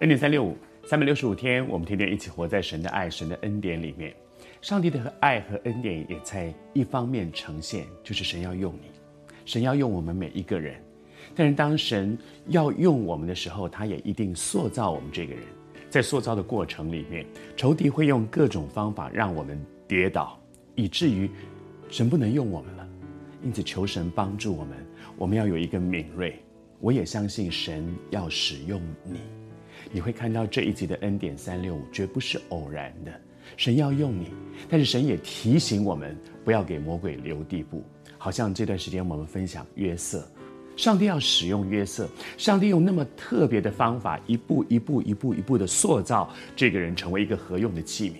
恩典三六五，三百六十五天，我们天天一起活在神的爱、神的恩典里面。上帝的爱和恩典也在一方面呈现，就是神要用你，神要用我们每一个人。但是当神要用我们的时候，他也一定塑造我们这个人。在塑造的过程里面，仇敌会用各种方法让我们跌倒，以至于神不能用我们了。因此，求神帮助我们，我们要有一个敏锐。我也相信神要使用你。你会看到这一集的恩点三六五绝不是偶然的，神要用你，但是神也提醒我们不要给魔鬼留地步。好像这段时间我们分享约瑟，上帝要使用约瑟，上帝用那么特别的方法，一步一步、一步一步的塑造这个人成为一个合用的器皿。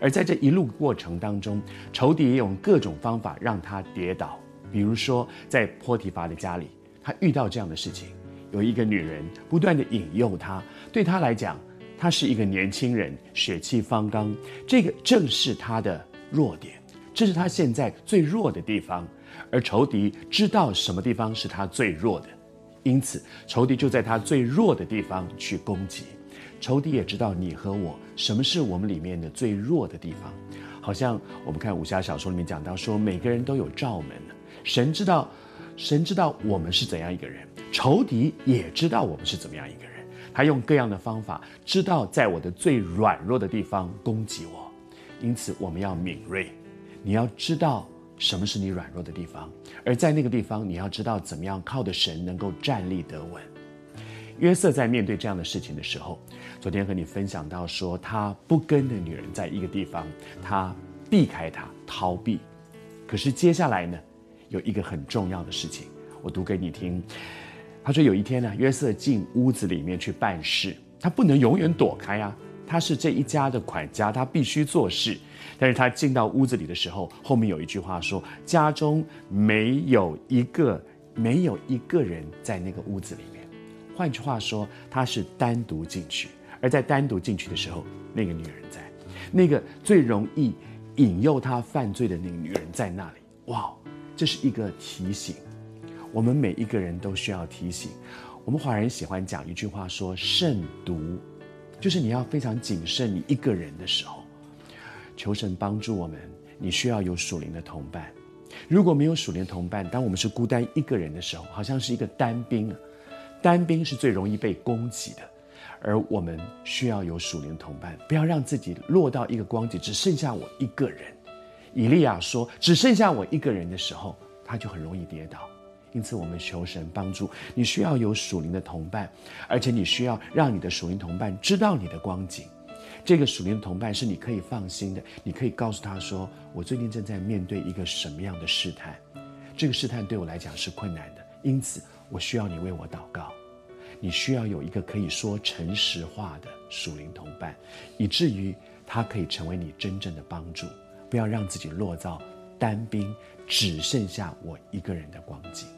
而在这一路过程当中，仇敌也用各种方法让他跌倒，比如说在波提乏的家里，他遇到这样的事情。有一个女人不断地引诱他，对他来讲，他是一个年轻人，血气方刚，这个正是他的弱点，这是他现在最弱的地方。而仇敌知道什么地方是他最弱的，因此仇敌就在他最弱的地方去攻击。仇敌也知道你和我什么是我们里面的最弱的地方，好像我们看武侠小说里面讲到说，每个人都有罩门，神知道，神知道我们是怎样一个人。仇敌也知道我们是怎么样一个人，他用各样的方法，知道在我的最软弱的地方攻击我，因此我们要敏锐，你要知道什么是你软弱的地方，而在那个地方，你要知道怎么样靠着神能够站立得稳。约瑟在面对这样的事情的时候，昨天和你分享到说，他不跟的女人在一个地方，他避开她逃避，可是接下来呢，有一个很重要的事情，我读给你听。他说：“有一天呢，约瑟进屋子里面去办事，他不能永远躲开啊。他是这一家的管家，他必须做事。但是他进到屋子里的时候，后面有一句话说：‘家中没有一个没有一个人在那个屋子里面。’换句话说，他是单独进去。而在单独进去的时候，那个女人在，那个最容易引诱他犯罪的那个女人在那里。哇，这是一个提醒。”我们每一个人都需要提醒。我们华人喜欢讲一句话，说“慎独”，就是你要非常谨慎。你一个人的时候，求神帮助我们。你需要有属灵的同伴。如果没有属灵同伴，当我们是孤单一个人的时候，好像是一个单兵啊。单兵是最容易被攻击的，而我们需要有属灵同伴，不要让自己落到一个光景，只剩下我一个人。以利亚说：“只剩下我一个人的时候，他就很容易跌倒。”因此，我们求神帮助。你需要有属灵的同伴，而且你需要让你的属灵同伴知道你的光景。这个属灵的同伴是你可以放心的，你可以告诉他说：“我最近正在面对一个什么样的试探，这个试探对我来讲是困难的，因此我需要你为我祷告。”你需要有一个可以说诚实话的属灵同伴，以至于他可以成为你真正的帮助。不要让自己落到单兵，只剩下我一个人的光景。